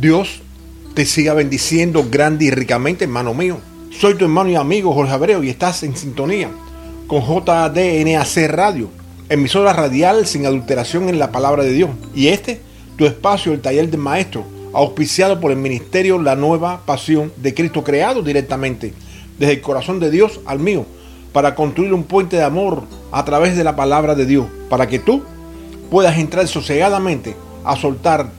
Dios te siga bendiciendo grande y ricamente, hermano mío. Soy tu hermano y amigo Jorge Abreu y estás en sintonía con JDNAC Radio, emisora radial sin adulteración en la palabra de Dios. Y este, tu espacio, el taller del maestro, auspiciado por el ministerio La Nueva Pasión de Cristo, creado directamente desde el corazón de Dios al mío, para construir un puente de amor a través de la palabra de Dios, para que tú puedas entrar sosegadamente a soltar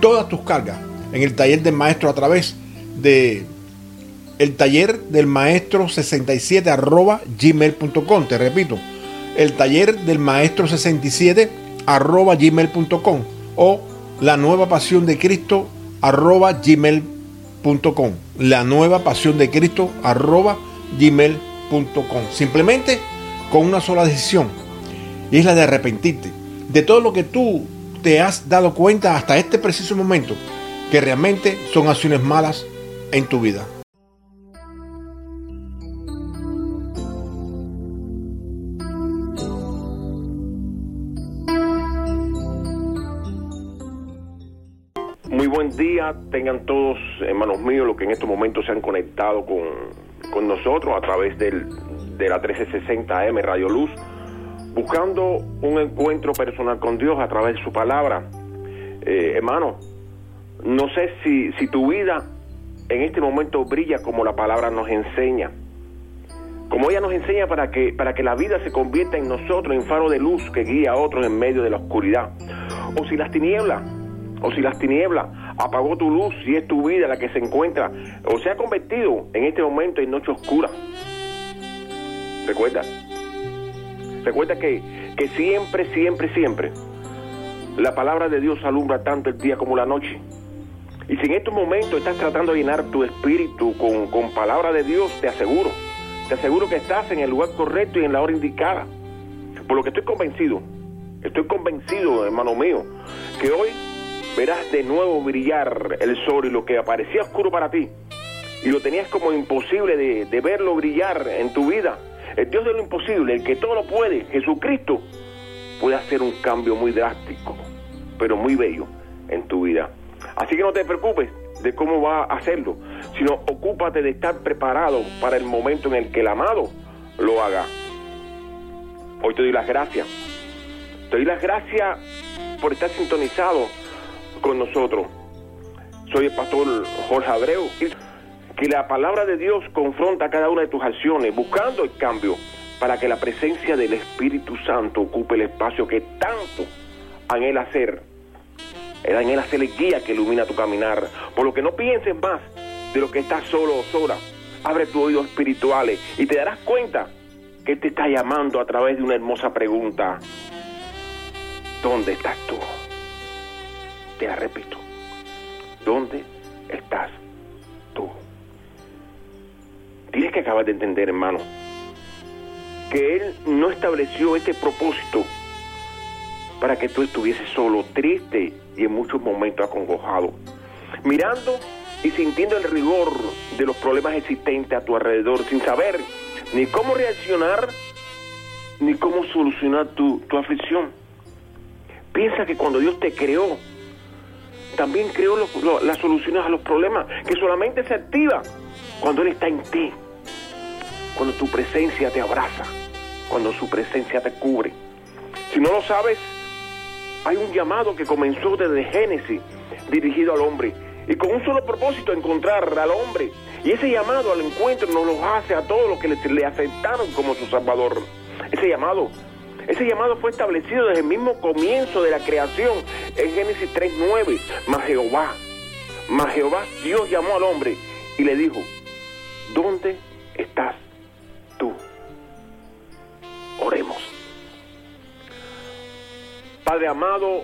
todas tus cargas en el taller del maestro a través de el taller del maestro 67 arroba gmail.com. Te repito, el taller del maestro 67 arroba gmail.com o la nueva pasión de Cristo arroba gmail.com. La nueva pasión de Cristo arroba gmail.com. Simplemente con una sola decisión y es la de arrepentirte de todo lo que tú te has dado cuenta hasta este preciso momento que realmente son acciones malas en tu vida. Muy buen día, tengan todos, hermanos míos, los que en estos momentos se han conectado con, con nosotros a través del, de la 1360M Radio Luz, buscando un encuentro personal con Dios a través de su palabra. Eh, hermano, no sé si, si tu vida en este momento brilla como la palabra nos enseña. Como ella nos enseña para que, para que la vida se convierta en nosotros en faro de luz que guía a otros en medio de la oscuridad. O si las tinieblas, o si las tinieblas apagó tu luz y es tu vida la que se encuentra, o se ha convertido en este momento en noche oscura. Recuerda, recuerda que, que siempre, siempre, siempre la palabra de Dios alumbra tanto el día como la noche. Y si en estos momentos estás tratando de llenar tu espíritu con, con palabra de Dios, te aseguro, te aseguro que estás en el lugar correcto y en la hora indicada. Por lo que estoy convencido, estoy convencido, hermano mío, que hoy verás de nuevo brillar el sol y lo que parecía oscuro para ti y lo tenías como imposible de verlo brillar en tu vida. El Dios de lo imposible, el que todo lo puede, Jesucristo, puede hacer un cambio muy drástico, pero muy bello en tu vida. Así que no te preocupes de cómo va a hacerlo, sino ocúpate de estar preparado para el momento en el que el amado lo haga. Hoy te doy las gracias. Te doy las gracias por estar sintonizado con nosotros. Soy el pastor Jorge Abreu. Que la palabra de Dios confronta cada una de tus acciones, buscando el cambio para que la presencia del Espíritu Santo ocupe el espacio que tanto anhela hacer era en Él hacer el guía que ilumina tu caminar. Por lo que no pienses más de lo que estás solo o sola. Abre tus oídos espirituales y te darás cuenta que te está llamando a través de una hermosa pregunta. ¿Dónde estás tú? Te la repito. ¿Dónde estás tú? Tienes que acabar de entender, hermano, que Él no estableció este propósito para que tú estuvieses solo, triste y en muchos momentos acongojado, mirando y sintiendo el rigor de los problemas existentes a tu alrededor, sin saber ni cómo reaccionar ni cómo solucionar tu, tu aflicción. Piensa que cuando Dios te creó, también creó las soluciones a los problemas, que solamente se activa cuando Él está en ti, cuando tu presencia te abraza, cuando su presencia te cubre. Si no lo sabes, hay un llamado que comenzó desde Génesis dirigido al hombre y con un solo propósito, encontrar al hombre. Y ese llamado al encuentro nos lo hace a todos los que le, aceptaron como su Salvador. Ese llamado, ese llamado fue establecido desde el mismo comienzo de la creación en Génesis 3.9. Mas Jehová, mas Jehová, Dios llamó al hombre y le dijo, ¿dónde estás tú? Oremos. Padre amado,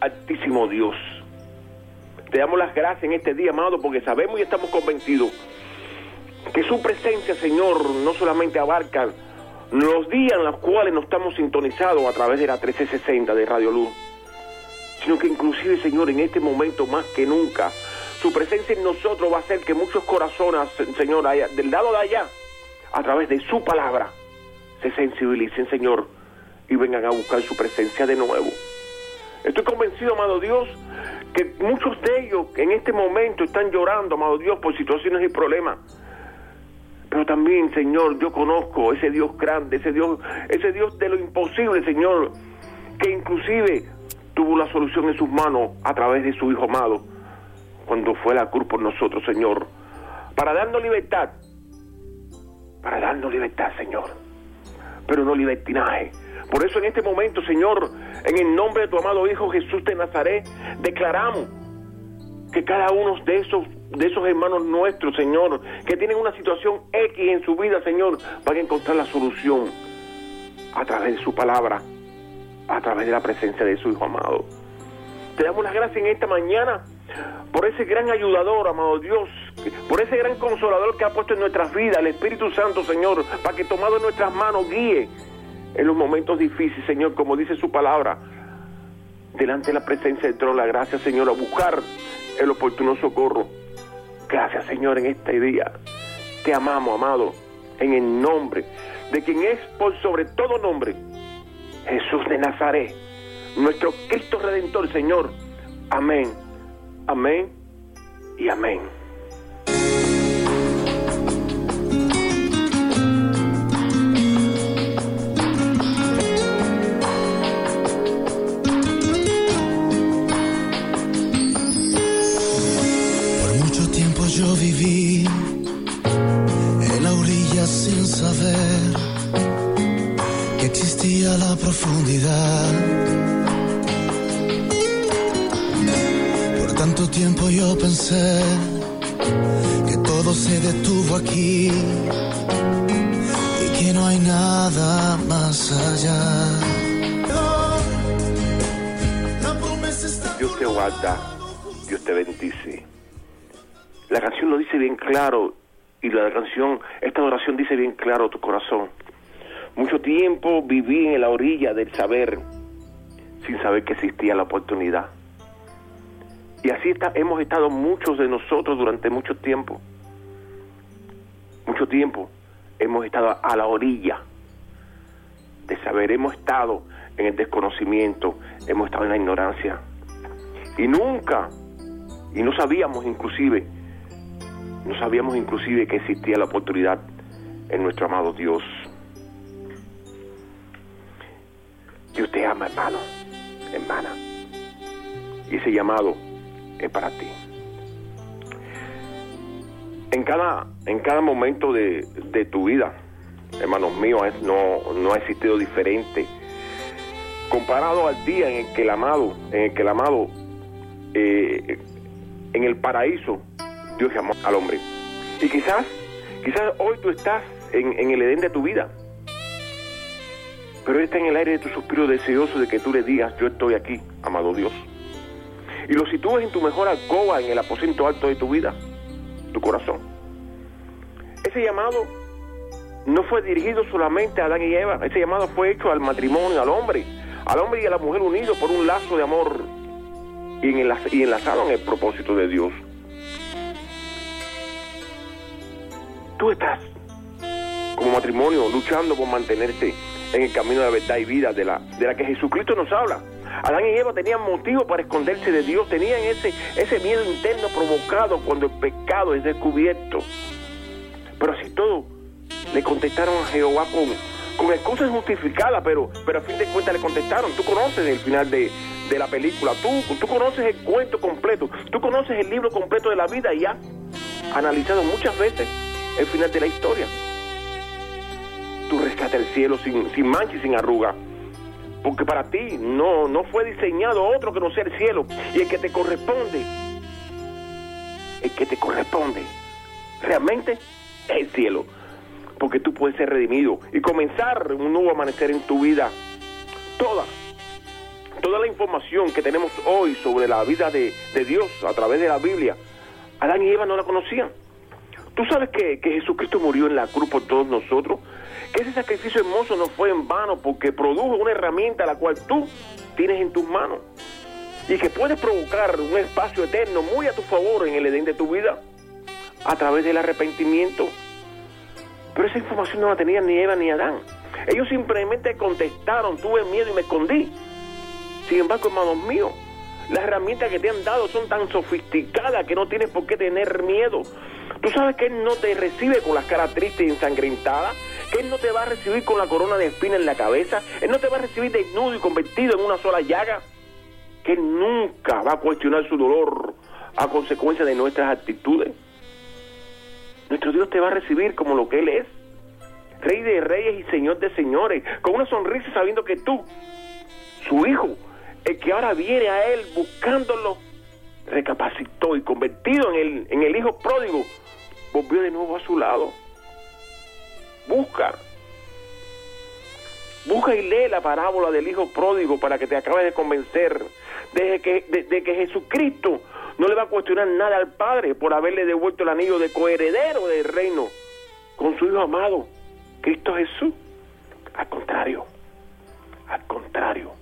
altísimo Dios, Te damos las gracias en este día, amado, porque sabemos y estamos convencidos que su presencia, Señor, no solamente abarca los días en los cuales nos estamos sintonizados a través de la 1360 de Radio Luz, sino que inclusive, Señor, en este momento más que nunca, su presencia en nosotros va a hacer que muchos corazones, Señor, del lado de allá, a través de su palabra, se sensibilicen, Señor, y vengan a buscar su presencia de nuevo. Estoy convencido, amado Dios, que muchos de ellos en este momento están llorando, amado Dios, por situaciones y problemas. Pero también, Señor, yo conozco ese Dios grande, ese Dios, ese Dios de lo imposible, Señor, que inclusive tuvo la solución en sus manos a través de su Hijo amado, cuando fue a la cruz por nosotros, Señor, para darnos libertad, para darnos libertad, Señor, pero no libertinaje. Por eso en este momento, Señor, en el nombre de tu amado Hijo Jesús de Nazaret, declaramos que cada uno de esos de esos hermanos nuestros, Señor, que tienen una situación X en su vida, Señor, van a encontrar la solución a través de su palabra, a través de la presencia de su Hijo amado. Te damos las gracias en esta mañana por ese gran ayudador, amado Dios, por ese gran consolador que ha puesto en nuestras vidas, el Espíritu Santo, Señor, para que tomado en nuestras manos guíe en los momentos difíciles, Señor, como dice su palabra, delante de la presencia del trono, la gracia, Señor, a buscar el oportuno socorro. Gracias, Señor, en este día. Te amamos, amado, en el nombre de quien es por sobre todo nombre, Jesús de Nazaret, nuestro Cristo Redentor, Señor. Amén, amén y amén. Dios te bendice. La canción lo dice bien claro y la canción, esta oración dice bien claro tu corazón. Mucho tiempo viví en la orilla del saber, sin saber que existía la oportunidad. Y así está, hemos estado muchos de nosotros durante mucho tiempo. Mucho tiempo hemos estado a la orilla de saber, hemos estado en el desconocimiento, hemos estado en la ignorancia. Y nunca, y no sabíamos inclusive, no sabíamos inclusive que existía la oportunidad en nuestro amado Dios. Dios te ama, hermano, hermana. Y ese llamado es para ti. En cada, en cada momento de, tu vida, hermanos míos, no, no ha existido diferente. Comparado al día en el que el amado, en el que el amado, eh, en el paraíso, Dios llamó al hombre. Y quizás, quizás hoy tú estás en, el Edén de tu vida pero está en el aire de tu suspiro deseoso de que tú le digas, yo estoy aquí, amado Dios. Y lo sitúes en tu mejor alcoba, en el aposento alto de tu vida, tu corazón. Ese llamado no fue dirigido solamente a Adán y Eva, ese llamado fue hecho al matrimonio, al hombre, al hombre y a la mujer unidos por un lazo de amor y, en y el propósito de Dios. Tú estás como matrimonio luchando por mantenerte en el camino de la verdad y vida de la, de la que Jesucristo nos habla. Adán y Eva tenían motivo para esconderse de Dios, tenían ese, ese miedo interno provocado cuando el pecado es descubierto. Pero así todo, le contestaron a Jehová con, con excusas justificadas, pero, pero a fin de cuentas le contestaron. Tú conoces el final de, de la película, tú, tú conoces el cuento completo, tú conoces el libro completo de la vida y has analizado muchas veces el final de la historia tú rescata el cielo sin, sin mancha y sin arruga. Porque para ti no, no fue diseñado otro que no sea el cielo. Y el que te corresponde, el que te corresponde, realmente es el cielo. Porque tú puedes ser redimido y comenzar un nuevo amanecer en tu vida. Toda, toda la información que tenemos hoy sobre la vida de, de Dios a través de la Biblia, Adán y Eva no la conocían. Tú sabes que, que Jesucristo murió en la cruz por todos nosotros, que ese sacrificio hermoso no fue en vano porque produjo una herramienta la cual tú tienes en tus manos y que puede provocar un espacio eterno muy a tu favor en el Edén de tu vida a través del arrepentimiento. Pero esa información no la tenían ni Eva ni Adán. Ellos simplemente contestaron, tuve miedo y me escondí. Sin embargo, hermanos míos, las herramientas que te han dado son tan sofisticadas que no tienes por qué tener miedo. Tú sabes que Él no te recibe con las caras tristes y ensangrentadas, que Él no te va a recibir con la corona de espina en la cabeza, Él no te va a recibir desnudo y convertido en una sola llaga que nunca va a cuestionar su dolor a consecuencia de nuestras actitudes. Nuestro Dios te va a recibir como lo que Él es, Rey de reyes y Señor de señores, con una sonrisa sabiendo que tú, su Hijo, el que ahora viene a Él buscándolo, recapacitó y convertido en el, en el Hijo pródigo, volvió de nuevo a su lado. Busca, Busca y lee la parábola del hijo pródigo para que te acabes de convencer de que, de, que Jesucristo no le va a cuestionar nada al Padre por haberle devuelto el anillo de coheredero del reino con su hijo amado, Cristo Jesús. Al contrario, al contrario,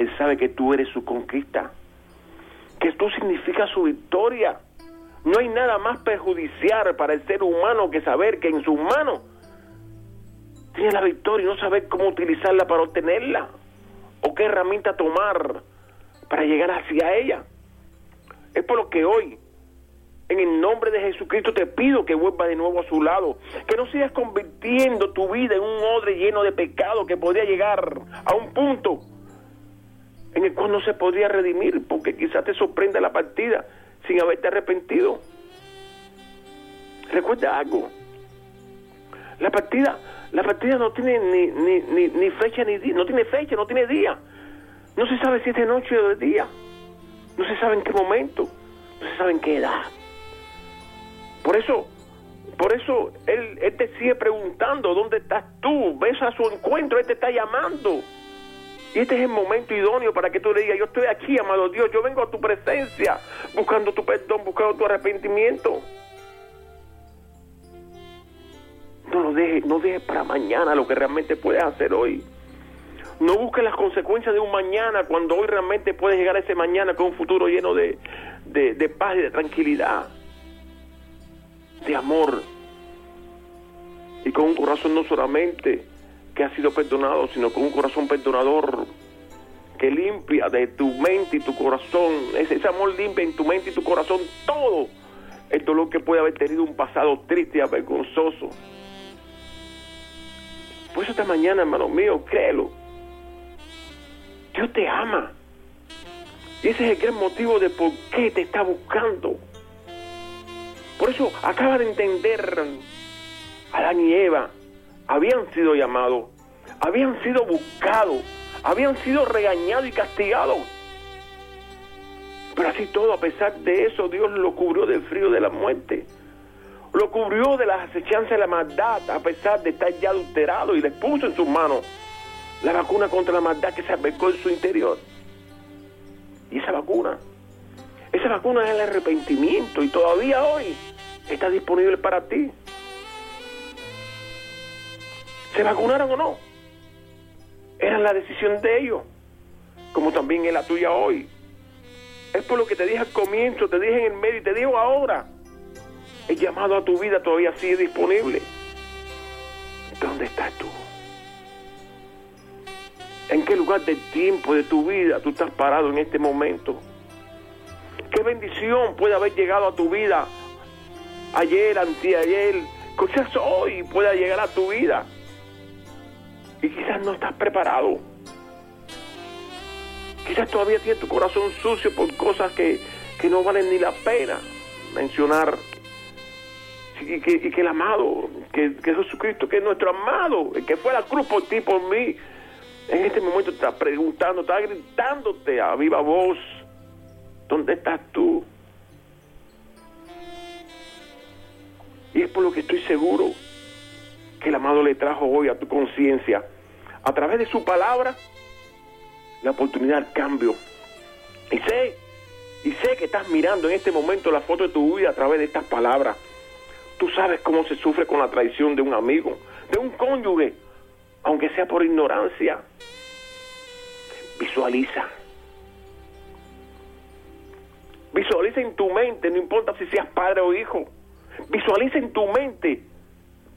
Él sabe que tú eres su conquista, que tú significas su victoria. No hay nada más perjudicial para el ser humano que saber que en sus manos tiene la victoria y no saber cómo utilizarla para obtenerla o qué herramienta tomar para llegar hacia ella. Es por lo que hoy, en el nombre de Jesucristo, te pido que vuelvas de nuevo a su lado, que no sigas convirtiendo tu vida en un odre lleno de pecado que podría llegar a un punto en el cual no se podría redimir, porque quizás te sorprenda la partida sin haberte arrepentido. Recuerda algo, la partida la partida no tiene ni, ni, ni, fecha ni día, no tiene fecha, no tiene día. No se sabe si es de noche o de día. No se sabe en qué momento, no se sabe en qué edad. Por eso, por eso él, él te sigue preguntando, ¿dónde estás tú? Ves a su encuentro, Él te está llamando. Y este es el momento idóneo para que tú le digas, yo estoy aquí, amado Dios, yo vengo a tu presencia, buscando tu perdón, buscando tu arrepentimiento. No lo dejes, no dejes para mañana lo que realmente puedes hacer hoy. No busques las consecuencias de un mañana cuando hoy realmente puedes llegar a ese mañana con un futuro lleno de, de paz y de tranquilidad, de amor y con un corazón no solamente que ha sido perdonado, sino con un corazón perdonador que limpia de tu mente y tu corazón, ese, ese amor limpia en tu mente y tu corazón todo el dolor que puede haber tenido un pasado triste y avergonzoso. Por eso esta mañana, hermano mío, créelo. Dios te ama. Y ese es el gran motivo de por qué te está buscando. Por eso acaba de entender, Adán y Eva habían sido llamados, habían sido buscados, habían sido regañados y castigados. Pero así todo, a pesar de eso, Dios lo cubrió del frío de la muerte lo cubrió de las acechanzas de la maldad, a pesar de estar ya adulterado, y le puso en sus manos la vacuna contra la maldad que se albergó en su interior. Y esa vacuna, esa vacuna es el arrepentimiento, y todavía hoy está disponible para ti. ¿Se vacunaron o no? Era la decisión de ellos, como también es la tuya hoy. Es por lo que te dije al comienzo, te dije en el medio y te digo ahora el llamado a tu vida todavía sigue disponible. ¿Dónde estás tú? ¿En qué lugar del tiempo de tu vida tú estás parado en este momento? ¿Qué bendición puede haber llegado a tu vida ayer, anteayer? Quizás hoy pueda llegar a tu vida. Y quizás no estás preparado. Quizás todavía tienes tu corazón sucio por cosas que, que no valen ni la pena mencionar y que, el amado, que, que, Jesucristo, que es nuestro amado, el que fue a la cruz por ti, por mí, en este momento está preguntando, está gritándote a viva voz, ¿dónde estás tú? Y es por lo que estoy seguro que el amado le trajo hoy a tu conciencia, a través de su palabra, la oportunidad al cambio. Y sé, y sé que estás mirando en este momento la foto de tu vida a través de estas palabras. Tú sabes cómo se sufre con la traición de un amigo, de un cónyuge, aunque sea por ignorancia. Visualiza. Visualiza en tu mente, no importa si seas padre o hijo. Visualiza en tu mente,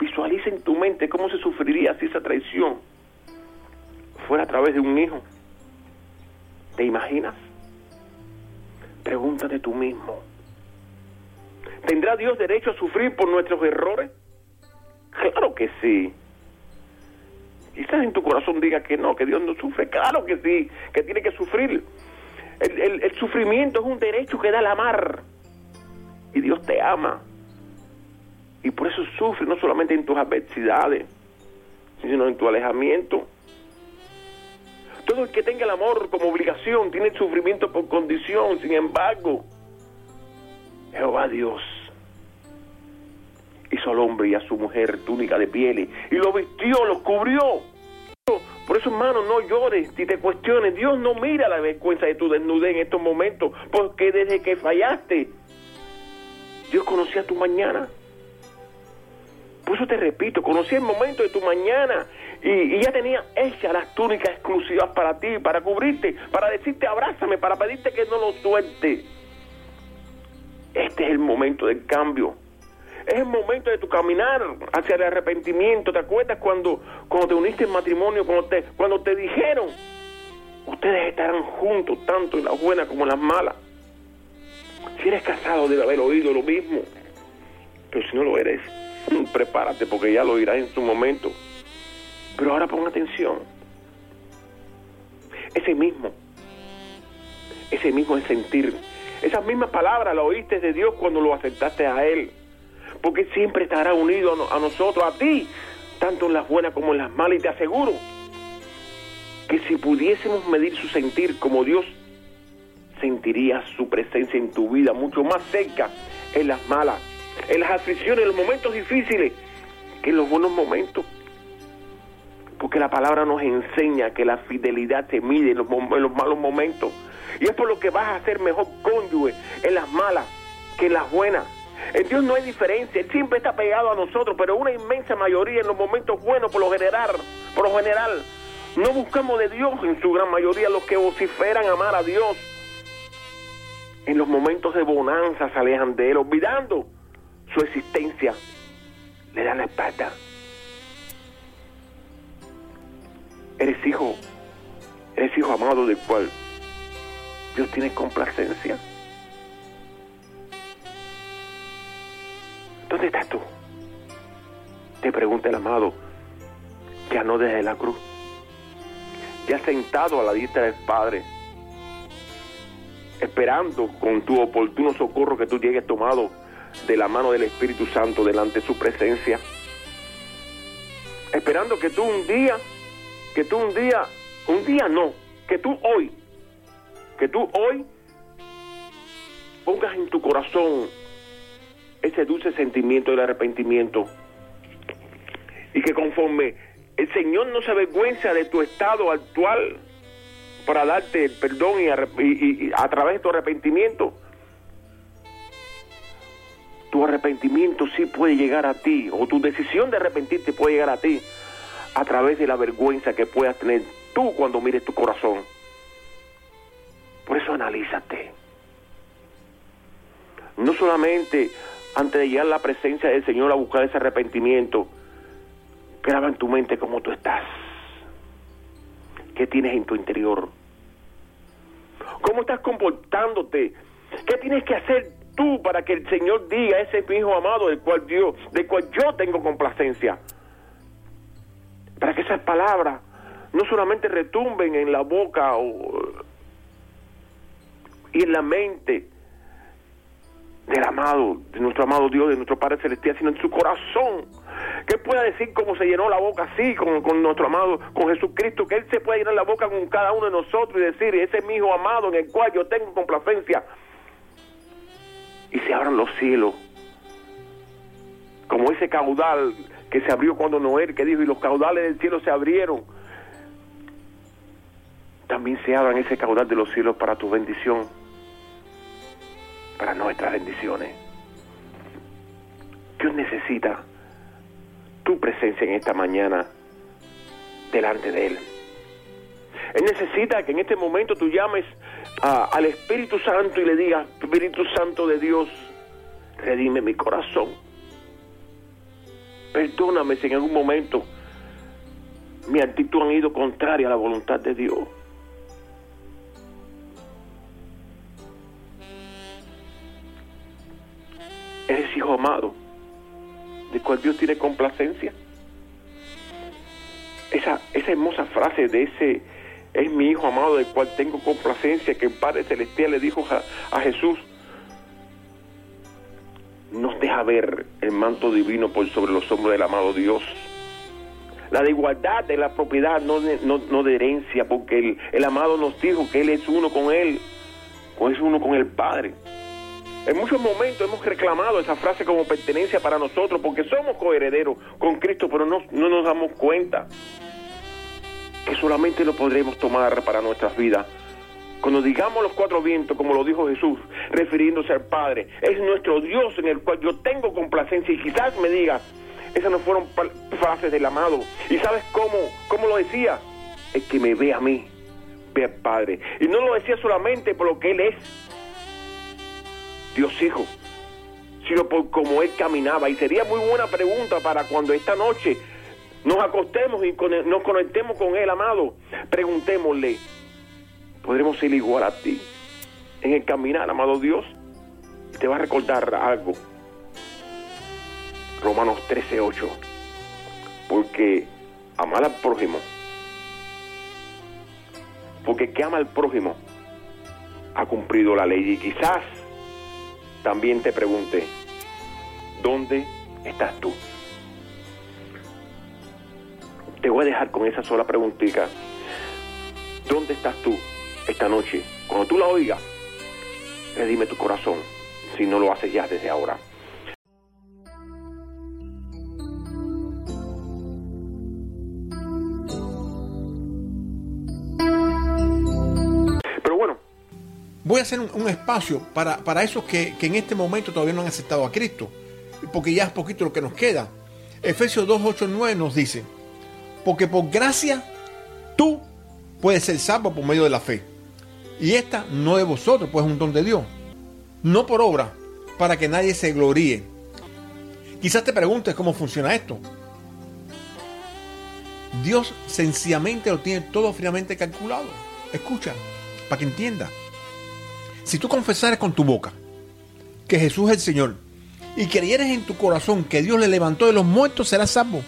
visualiza en tu mente cómo se sufriría si esa traición fuera a través de un hijo. ¿Te imaginas? Pregúntate tú mismo. ¿Tendrá Dios derecho a sufrir por nuestros errores? Claro que sí. Quizás en tu corazón diga que no, que Dios no sufre. Claro que sí, que tiene que sufrir. El, el sufrimiento es un derecho que da el amar. Y Dios te ama. Y por eso sufre no solamente en tus adversidades, sino en tu alejamiento. Todo el que tenga el amor como obligación tiene sufrimiento por condición. Sin embargo, Jehová Dios hizo al hombre y a su mujer túnica de pieles y lo vistió, lo cubrió. Por eso, hermano, no llores si te cuestiones. Dios no mira la vergüenza de tu desnudez en estos momentos, porque desde que fallaste, Dios conocía tu mañana. Por eso te repito, conocía el momento de tu mañana y, ya tenía hechas las túnicas exclusivas para ti, para cubrirte, para decirte abrázame, para pedirte que no lo suelte. Este es el momento del cambio. Es el momento de tu caminar hacia el arrepentimiento. ¿Te acuerdas cuando, cuando te uniste en matrimonio, cuando te, cuando te dijeron, ustedes estarán juntos tanto en las buenas como en las malas? Si eres casado debe haber oído lo mismo. Pero si no lo eres, prepárate porque ya lo dirás en su momento. Pero ahora pon atención. Ese mismo, ese mismo es sentir, esas mismas palabras las oíste de Dios cuando lo aceptaste a Él. Porque siempre estará unido a nosotros, a ti, tanto en las buenas como en las malas. Y te aseguro que si pudiésemos medir su sentir como Dios, sentirías su presencia en tu vida mucho más cerca en las malas, en las aflicciones, en los momentos difíciles, que en los buenos momentos. Porque la palabra nos enseña que la fidelidad se mide en los, malos momentos. Y es por lo que vas a ser mejor cónyuge en las malas que en las buenas. En Dios no hay diferencia, Él siempre está pegado a nosotros, pero una inmensa mayoría en los momentos buenos, por lo general, por lo general, no buscamos de Dios en su gran mayoría los que vociferan amar a Dios. En los momentos de bonanza se alejan de Él, olvidando su existencia. Le dan la espalda. Eres hijo, eres hijo amado del cual Dios tiene complacencia. ¿Dónde estás tú? Te pregunta el amado, ya no desde la cruz, ya sentado a la diestra del Padre, esperando con tu oportuno socorro que tú llegues tomado de la mano del Espíritu Santo delante de su presencia, esperando que tú un día que tú un día, un día no, que tú hoy, que tú hoy pongas en tu corazón ese dulce sentimiento del arrepentimiento y que conforme el Señor no se avergüenza de tu estado actual para darte el perdón y, a través de tu arrepentimiento, tu arrepentimiento sí puede llegar a ti, o tu decisión de arrepentirte puede llegar a ti a través de la vergüenza que puedas tener tú cuando mires tu corazón. Por eso analízate. No solamente antes de llegar a la presencia del Señor a buscar ese arrepentimiento, graba en tu mente cómo tú estás. ¿Qué tienes en tu interior? ¿Cómo estás comportándote? ¿Qué tienes que hacer tú para que el Señor diga, ese es mi hijo amado del cual Dios, del cual yo tengo complacencia? para que esas palabras no solamente retumben en la boca y en la mente del amado, de nuestro amado Dios, de nuestro Padre Celestial, sino en su corazón. Que pueda decir cómo se llenó la boca así con, nuestro amado, con Jesucristo, que Él se pueda llenar la boca con cada uno de nosotros y decir, ese es mi hijo amado en el cual yo tengo complacencia. Y se abran los cielos, como ese caudal que se abrió cuando Noé, que dijo, y los caudales del cielo se abrieron. también se abran ese caudal de los cielos para tu bendición, para nuestras bendiciones. Dios necesita tu presencia en esta mañana delante de Él. Él necesita que en este momento tú llames al Espíritu Santo y le digas, Espíritu Santo de Dios, redime mi corazón. Perdóname si en algún momento mi actitud ha ido contraria a la voluntad de Dios. Eres hijo amado, de cual Dios tiene complacencia. Esa, esa hermosa frase de ese es mi hijo amado del cual tengo complacencia que el Padre Celestial le dijo a, a Jesús nos deja ver el manto divino por sobre los hombros del amado Dios. La de igualdad de la propiedad, no de, no, de herencia, porque el, el, amado nos dijo que Él es uno con Él, es uno con el Padre. En muchos momentos hemos reclamado esa frase como pertenencia para nosotros, porque somos coherederos con Cristo, pero no, no nos damos cuenta que solamente lo podremos tomar para nuestras vidas cuando digamos los cuatro vientos, como lo dijo Jesús, refiriéndose al Padre, es nuestro Dios en el cual yo tengo complacencia y quizás me diga, esas no fueron frases del amado. ¿Y sabes cómo, cómo lo decía? Es que me ve a mí, ve al Padre. Y no lo decía solamente por lo que Él es, Dios Hijo, sino por cómo Él caminaba. Y sería muy buena pregunta para cuando esta noche nos acostemos y nos conectemos con Él, amado. Preguntémosle, podremos ser igual a ti en el caminar, amado Dios. Te va a recordar algo. Romanos 13:8. Porque amar al prójimo, porque que ama al prójimo ha cumplido la ley. Y quizás también te pregunte, ¿dónde estás tú? Dejar con esa sola preguntita. ¿Dónde estás tú? esta noche, cuando tú la oigas, redime tu corazón, si no lo haces ya desde ahora. Pero bueno. Voy a hacer un, espacio para, para esos que, que en este momento todavía no han aceptado a Cristo, porque ya es poquito lo que nos queda. Efesios 2, 8, 9 nos dice, porque por gracia tú puedes ser salvo por medio de la fe. Y esta no de vosotros, pues es un don de Dios. No por obra, para que nadie se gloríe. Quizás te preguntes cómo funciona esto. Dios sencillamente lo tiene todo finamente calculado. Escucha, para que entienda. Si tú confesares con tu boca que Jesús es el Señor y creyeres en tu corazón que Dios le levantó de los muertos, serás salvo.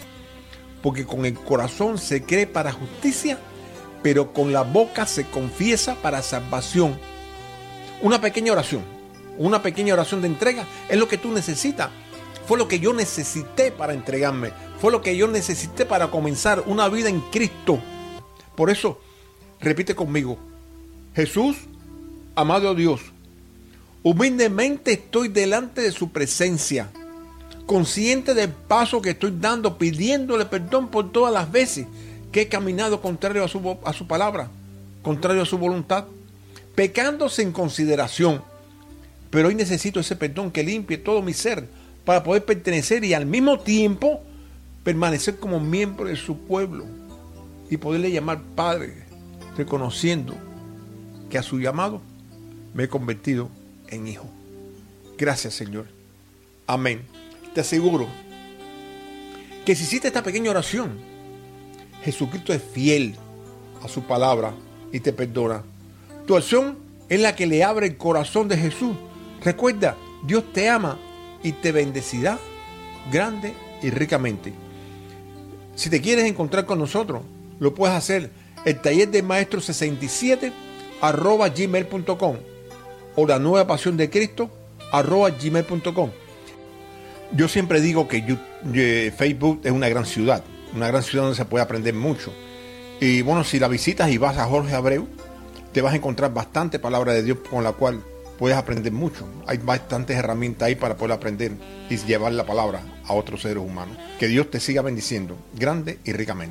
Porque con el corazón se cree para justicia pero con la boca se confiesa para salvación. Una pequeña oración, una pequeña oración de entrega es lo que tú necesitas. Fue lo que yo necesité para entregarme. Fue lo que yo necesité para comenzar una vida en Cristo. Por eso, repite conmigo, Jesús, amado Dios, humildemente estoy delante de su presencia, consciente del paso que estoy dando, pidiéndole perdón por todas las veces que he caminado contrario a su, a su palabra, contrario a su voluntad, pecando sin consideración. Pero hoy necesito ese perdón que limpie todo mi ser para poder pertenecer y al mismo tiempo permanecer como miembro de su pueblo y poderle llamar Padre, reconociendo que a su llamado me he convertido en hijo. Gracias Señor. Amén. Te aseguro que si hiciste esta pequeña oración, Jesucristo es fiel a su palabra y te perdona. Tu acción es la que le abre el corazón de Jesús. Recuerda, Dios te ama y te bendecirá grande y ricamente. Si te quieres encontrar con nosotros, lo puedes hacer el taller de maestro 67 arroba gmail.com o la nueva pasión de Cristo arroba gmail.com. Yo siempre digo que Facebook es una gran ciudad una gran ciudad donde se puede aprender mucho. Y bueno, si la visitas y vas a Jorge Abreu, te vas a encontrar bastante palabra de Dios con la cual puedes aprender mucho. Hay bastantes herramientas ahí para poder aprender y llevar la palabra a otros seres humanos. Que Dios te siga bendiciendo grande y ricamente.